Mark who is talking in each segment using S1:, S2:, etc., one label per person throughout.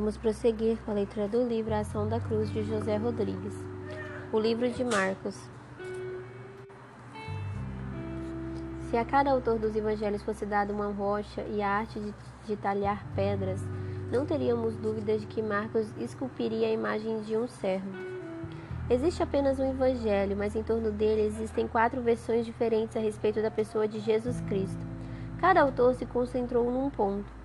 S1: Vamos prosseguir com a leitura do livro A Ação da Cruz de José Rodrigues. O livro de Marcos. Se a cada autor dos evangelhos fosse dada uma rocha e a arte de, de talhar pedras, não teríamos dúvidas de que Marcos esculpiria a imagem de um servo. Existe apenas um evangelho, mas em torno dele existem quatro versões diferentes a respeito da pessoa de Jesus Cristo. Cada autor se concentrou num ponto.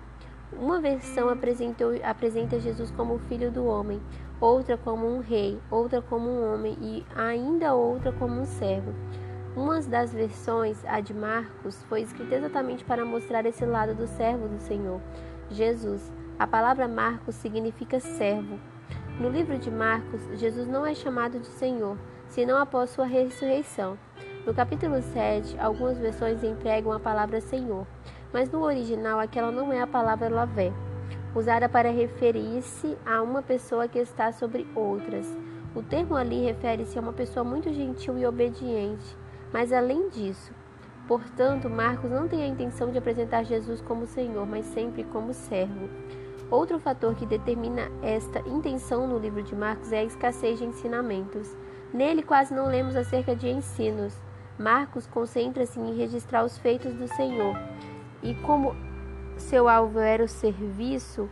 S1: Uma versão apresenta Jesus como o filho do homem, outra como um rei, outra como um homem e ainda outra como um servo. Uma das versões, a de Marcos, foi escrita exatamente para mostrar esse lado do servo do Senhor, Jesus. A palavra Marcos significa servo. No livro de Marcos, Jesus não é chamado de Senhor, senão após sua ressurreição. No capítulo 7, algumas versões empregam a palavra Senhor mas no original aquela não é a palavra lavé, usada para referir-se a uma pessoa que está sobre outras. O termo ali refere-se a uma pessoa muito gentil e obediente, mas além disso, portanto, Marcos não tem a intenção de apresentar Jesus como Senhor, mas sempre como servo. Outro fator que determina esta intenção no livro de Marcos é a escassez de ensinamentos. Nele quase não lemos acerca de ensinos. Marcos concentra-se em registrar os feitos do Senhor e como seu alvo era o serviço,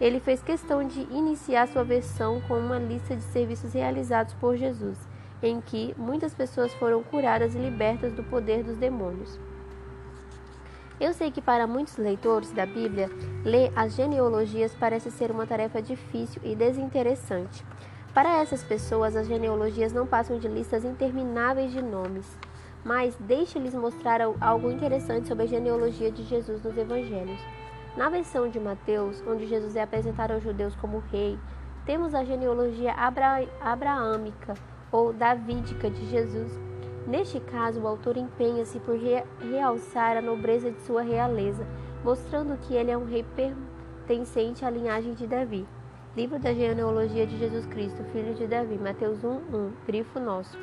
S1: ele fez questão de iniciar sua versão com uma lista de serviços realizados por Jesus, em que muitas pessoas foram curadas e libertas do poder dos demônios. Eu sei que para muitos leitores da Bíblia, ler as genealogias parece ser uma tarefa difícil e desinteressante. Para essas pessoas, as genealogias não passam de listas intermináveis de nomes. Mas deixe-lhes mostrar algo interessante sobre a genealogia de Jesus nos evangelhos. Na versão de Mateus, onde Jesus é apresentado aos judeus como rei, temos a genealogia abra abraâmica ou davídica de Jesus. Neste caso, o autor empenha-se por re realçar a nobreza de sua realeza, mostrando que ele é um rei pertencente à linhagem de Davi. Livro da genealogia de Jesus Cristo, filho de Davi, Mateus 1, 1, grifo nosso.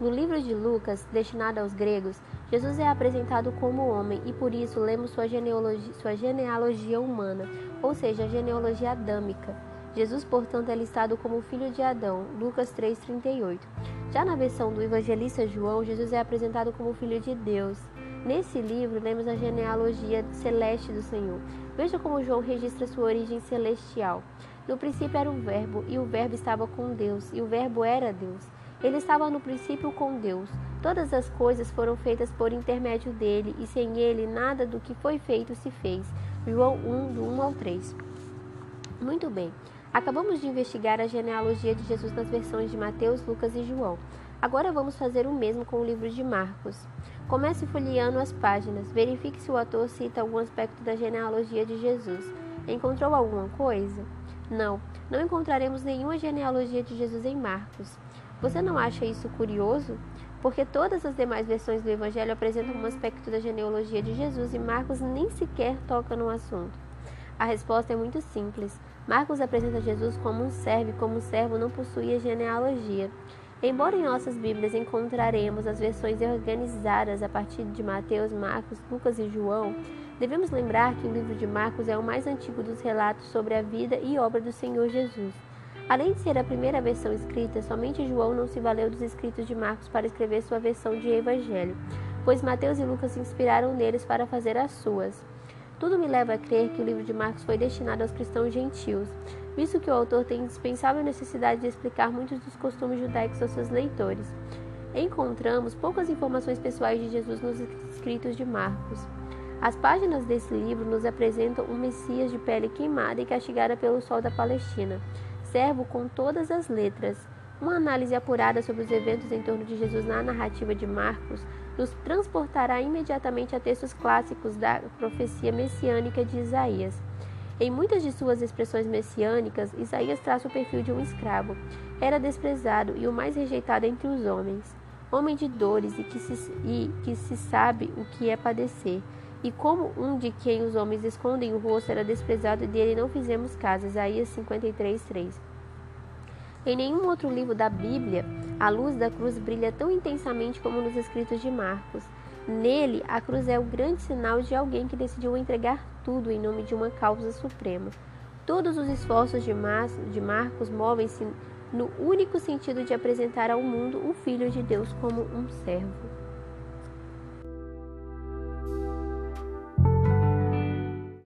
S1: No livro de Lucas, destinado aos gregos, Jesus é apresentado como homem e por isso lemos sua genealogia, sua genealogia humana, ou seja, a genealogia adâmica. Jesus, portanto, é listado como filho de Adão, Lucas 3,38. Já na versão do evangelista João, Jesus é apresentado como filho de Deus. Nesse livro, lemos a genealogia celeste do Senhor. Veja como João registra sua origem celestial. No princípio era o Verbo, e o Verbo estava com Deus, e o Verbo era Deus. Ele estava no princípio com Deus. Todas as coisas foram feitas por intermédio dele, e sem ele nada do que foi feito se fez. João 1, do 1 ao 3. Muito bem. Acabamos de investigar a genealogia de Jesus nas versões de Mateus, Lucas e João. Agora vamos fazer o mesmo com o livro de Marcos. Comece folheando as páginas. Verifique se o autor cita algum aspecto da genealogia de Jesus. Encontrou alguma coisa? Não, não encontraremos nenhuma genealogia de Jesus em Marcos. Você não acha isso curioso? Porque todas as demais versões do Evangelho apresentam um aspecto da genealogia de Jesus e Marcos nem sequer toca no assunto. A resposta é muito simples. Marcos apresenta Jesus como um servo e como um servo não possuía genealogia. Embora em nossas Bíblias encontraremos as versões organizadas a partir de Mateus, Marcos, Lucas e João, devemos lembrar que o livro de Marcos é o mais antigo dos relatos sobre a vida e obra do Senhor Jesus. Além de ser a primeira versão escrita, somente João não se valeu dos escritos de Marcos para escrever sua versão de Evangelho, pois Mateus e Lucas se inspiraram neles para fazer as suas. Tudo me leva a crer que o livro de Marcos foi destinado aos cristãos gentios, visto que o autor tem indispensável necessidade de explicar muitos dos costumes judaicos aos seus leitores. Encontramos poucas informações pessoais de Jesus nos escritos de Marcos. As páginas desse livro nos apresentam um Messias de pele queimada e castigada pelo sol da Palestina observo com todas as letras. Uma análise apurada sobre os eventos em torno de Jesus na narrativa de Marcos nos transportará imediatamente a textos clássicos da profecia messiânica de Isaías. Em muitas de suas expressões messiânicas, Isaías traça o perfil de um escravo. Era desprezado e o mais rejeitado entre os homens. Homem de dores e que se, e que se sabe o que é padecer. E como um de quem os homens escondem o rosto era desprezado e dele não fizemos caso. Isaías 53, 3. Em nenhum outro livro da Bíblia, a luz da cruz brilha tão intensamente como nos escritos de Marcos. Nele, a cruz é o grande sinal de alguém que decidiu entregar tudo em nome de uma causa suprema. Todos os esforços de, de Marcos movem-se no único sentido de apresentar ao mundo o Filho de Deus como um servo.